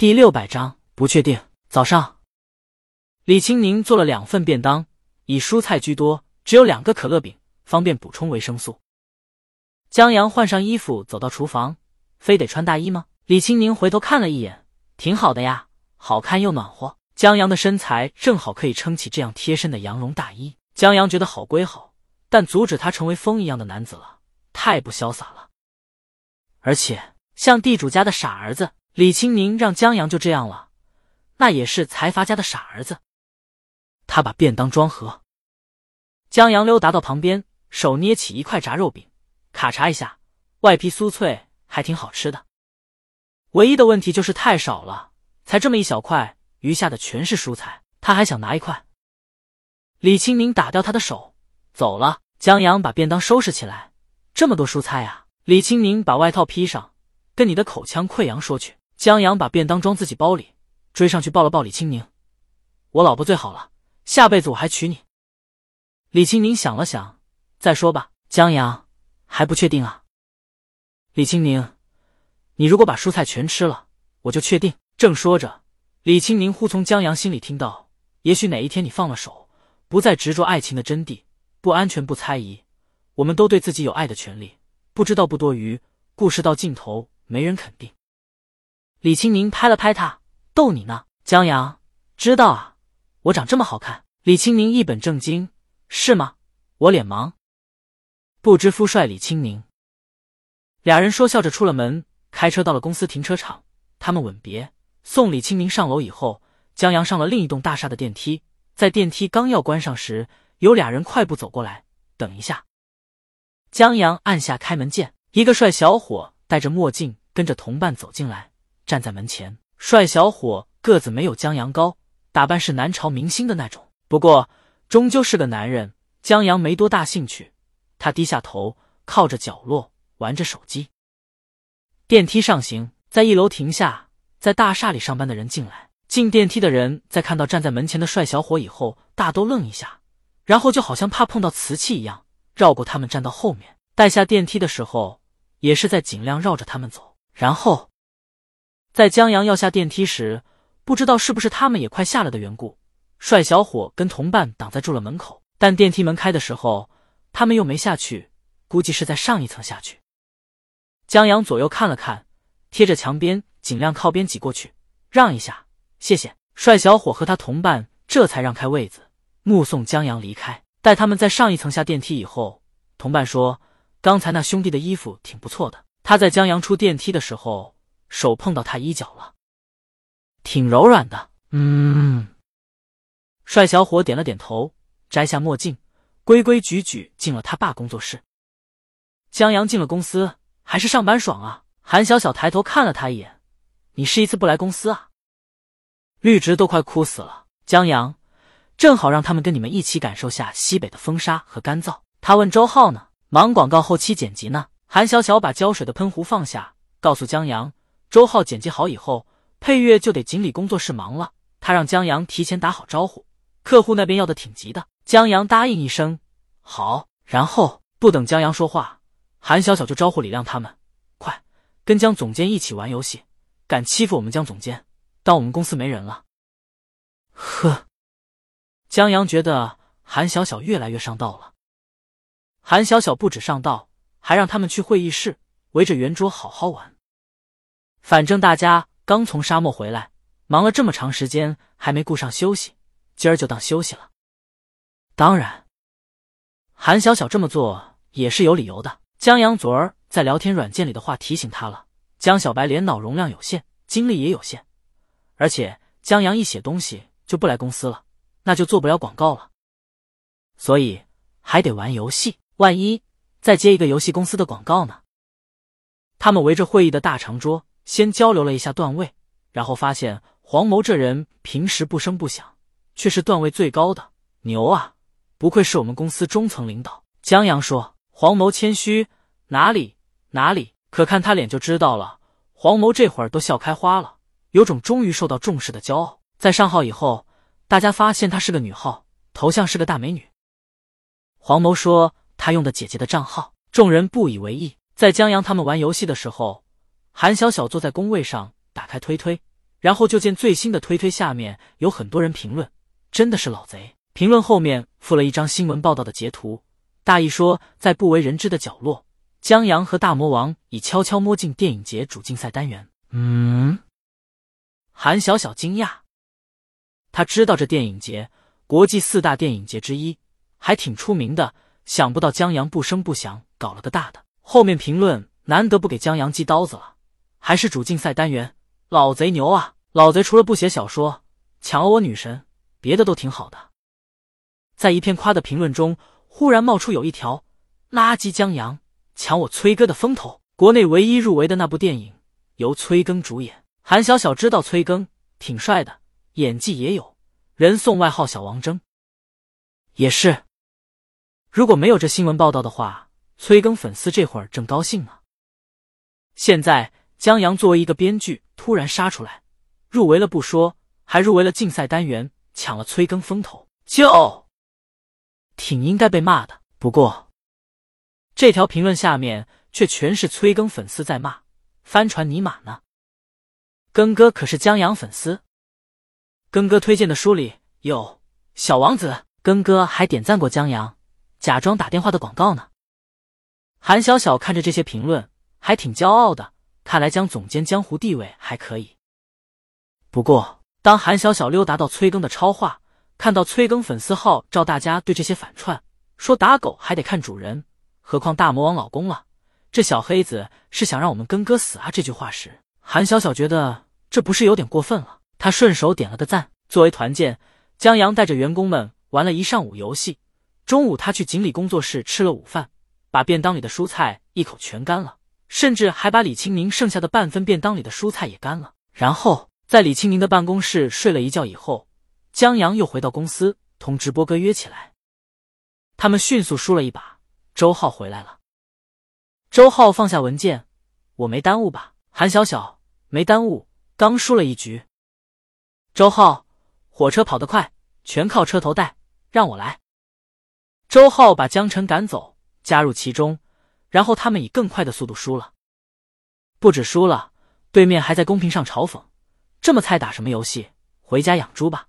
第六百章不确定。早上，李青宁做了两份便当，以蔬菜居多，只有两个可乐饼，方便补充维生素。江阳换上衣服走到厨房，非得穿大衣吗？李青宁回头看了一眼，挺好的呀，好看又暖和。江阳的身材正好可以撑起这样贴身的羊绒大衣。江阳觉得好归好，但阻止他成为风一样的男子了，太不潇洒了。而且像地主家的傻儿子，李青宁让江阳就这样了。那也是财阀家的傻儿子。他把便当装盒，江阳溜达到旁边，手捏起一块炸肉饼，咔嚓一下，外皮酥脆，还挺好吃的。唯一的问题就是太少了，才这么一小块，余下的全是蔬菜。他还想拿一块。李清明打掉他的手，走了。江阳把便当收拾起来，这么多蔬菜啊！李清明把外套披上，跟你的口腔溃疡说去。江阳把便当装自己包里。追上去抱了抱李青宁，我老婆最好了，下辈子我还娶你。李青宁想了想，再说吧。江阳还不确定啊。李青宁，你如果把蔬菜全吃了，我就确定。正说着，李青宁忽从江阳心里听到：也许哪一天你放了手，不再执着爱情的真谛，不安全，不猜疑，我们都对自己有爱的权利。不知道不多余，故事到尽头没人肯定。李青宁拍了拍他。逗你呢，江阳，知道啊，我长这么好看。李青宁一本正经，是吗？我脸盲。不知夫帅李青宁，俩人说笑着出了门，开车到了公司停车场。他们吻别，送李青宁上楼以后，江阳上了另一栋大厦的电梯。在电梯刚要关上时，有俩人快步走过来。等一下，江阳按下开门键，一个帅小伙戴着墨镜，跟着同伴走进来，站在门前。帅小伙个子没有江阳高，打扮是南朝明星的那种。不过终究是个男人，江阳没多大兴趣。他低下头，靠着角落玩着手机。电梯上行，在一楼停下。在大厦里上班的人进来，进电梯的人在看到站在门前的帅小伙以后，大都愣一下，然后就好像怕碰到瓷器一样，绕过他们站到后面。带下电梯的时候，也是在尽量绕着他们走，然后。在江阳要下电梯时，不知道是不是他们也快下了的缘故，帅小伙跟同伴挡在住了门口。但电梯门开的时候，他们又没下去，估计是在上一层下去。江阳左右看了看，贴着墙边，尽量靠边挤过去，让一下，谢谢。帅小伙和他同伴这才让开位子，目送江阳离开。待他们在上一层下电梯以后，同伴说：“刚才那兄弟的衣服挺不错的。”他在江阳出电梯的时候。手碰到他衣角了，挺柔软的。嗯，帅小伙点了点头，摘下墨镜，规规矩矩进了他爸工作室。江阳进了公司，还是上班爽啊？韩小小抬头看了他一眼：“你是一次不来公司啊？”绿植都快枯死了。江阳，正好让他们跟你们一起感受下西北的风沙和干燥。他问周浩呢？忙广告后期剪辑呢。韩小小把浇水的喷壶放下，告诉江阳。周浩剪辑好以后，配乐就得锦鲤工作室忙了。他让江阳提前打好招呼，客户那边要的挺急的。江阳答应一声好，然后不等江阳说话，韩小小就招呼李亮他们：“快跟江总监一起玩游戏，敢欺负我们江总监，当我们公司没人了。”呵，江阳觉得韩小小越来越上道了。韩小小不止上道，还让他们去会议室围着圆桌好好玩。反正大家刚从沙漠回来，忙了这么长时间，还没顾上休息，今儿就当休息了。当然，韩小小这么做也是有理由的。江阳昨儿在聊天软件里的话提醒他了：江小白脸脑容量有限，精力也有限，而且江阳一写东西就不来公司了，那就做不了广告了，所以还得玩游戏。万一再接一个游戏公司的广告呢？他们围着会议的大长桌。先交流了一下段位，然后发现黄谋这人平时不声不响，却是段位最高的，牛啊！不愧是我们公司中层领导。江阳说：“黄谋谦虚，哪里哪里，可看他脸就知道了。”黄谋这会儿都笑开花了，有种终于受到重视的骄傲。在上号以后，大家发现她是个女号，头像是个大美女。黄谋说他用的姐姐的账号，众人不以为意。在江阳他们玩游戏的时候。韩小小坐在工位上，打开推推，然后就见最新的推推下面有很多人评论，真的是老贼。评论后面附了一张新闻报道的截图，大意说在不为人知的角落，江阳和大魔王已悄悄摸进电影节主竞赛单元。嗯，韩小小惊讶，他知道这电影节国际四大电影节之一，还挺出名的，想不到江阳不声不响搞了个大的。后面评论难得不给江阳寄刀子了，还是主竞赛单元。老贼牛啊！老贼除了不写小说、抢了我女神，别的都挺好的。在一片夸的评论中，忽然冒出有一条：垃圾江阳抢我崔哥的风头。国内唯一入围的那部电影由崔庚主演，韩小小知道崔庚挺帅的，演技也有，人送外号小王争。也是，如果没有这新闻报道的话，崔更粉丝这会儿正高兴呢。现在江阳作为一个编剧。突然杀出来，入围了不说，还入围了竞赛单元，抢了催更风头，就挺应该被骂的。不过，这条评论下面却全是催更粉丝在骂，帆船尼玛呢？更哥可是江阳粉丝，更哥推荐的书里有《小王子》，更哥还点赞过江阳，假装打电话的广告呢。韩小小看着这些评论，还挺骄傲的。看来江总监江湖地位还可以。不过，当韩小小溜达到催更的超话，看到催更粉丝号召大家对这些反串，说打狗还得看主人，何况大魔王老公了，这小黑子是想让我们跟哥死啊！这句话时，韩小小觉得这不是有点过分了？他顺手点了个赞。作为团建，江阳带着员工们玩了一上午游戏。中午，他去锦鲤工作室吃了午饭，把便当里的蔬菜一口全干了。甚至还把李清明剩下的半份便当里的蔬菜也干了。然后在李清明的办公室睡了一觉以后，江阳又回到公司同直播哥约起来。他们迅速输了一把，周浩回来了。周浩放下文件：“我没耽误吧？”韩小小没耽误，刚输了一局。周浩，火车跑得快，全靠车头带，让我来。周浩把江晨赶走，加入其中。然后他们以更快的速度输了，不止输了，对面还在公屏上嘲讽：“这么菜打什么游戏？回家养猪吧！”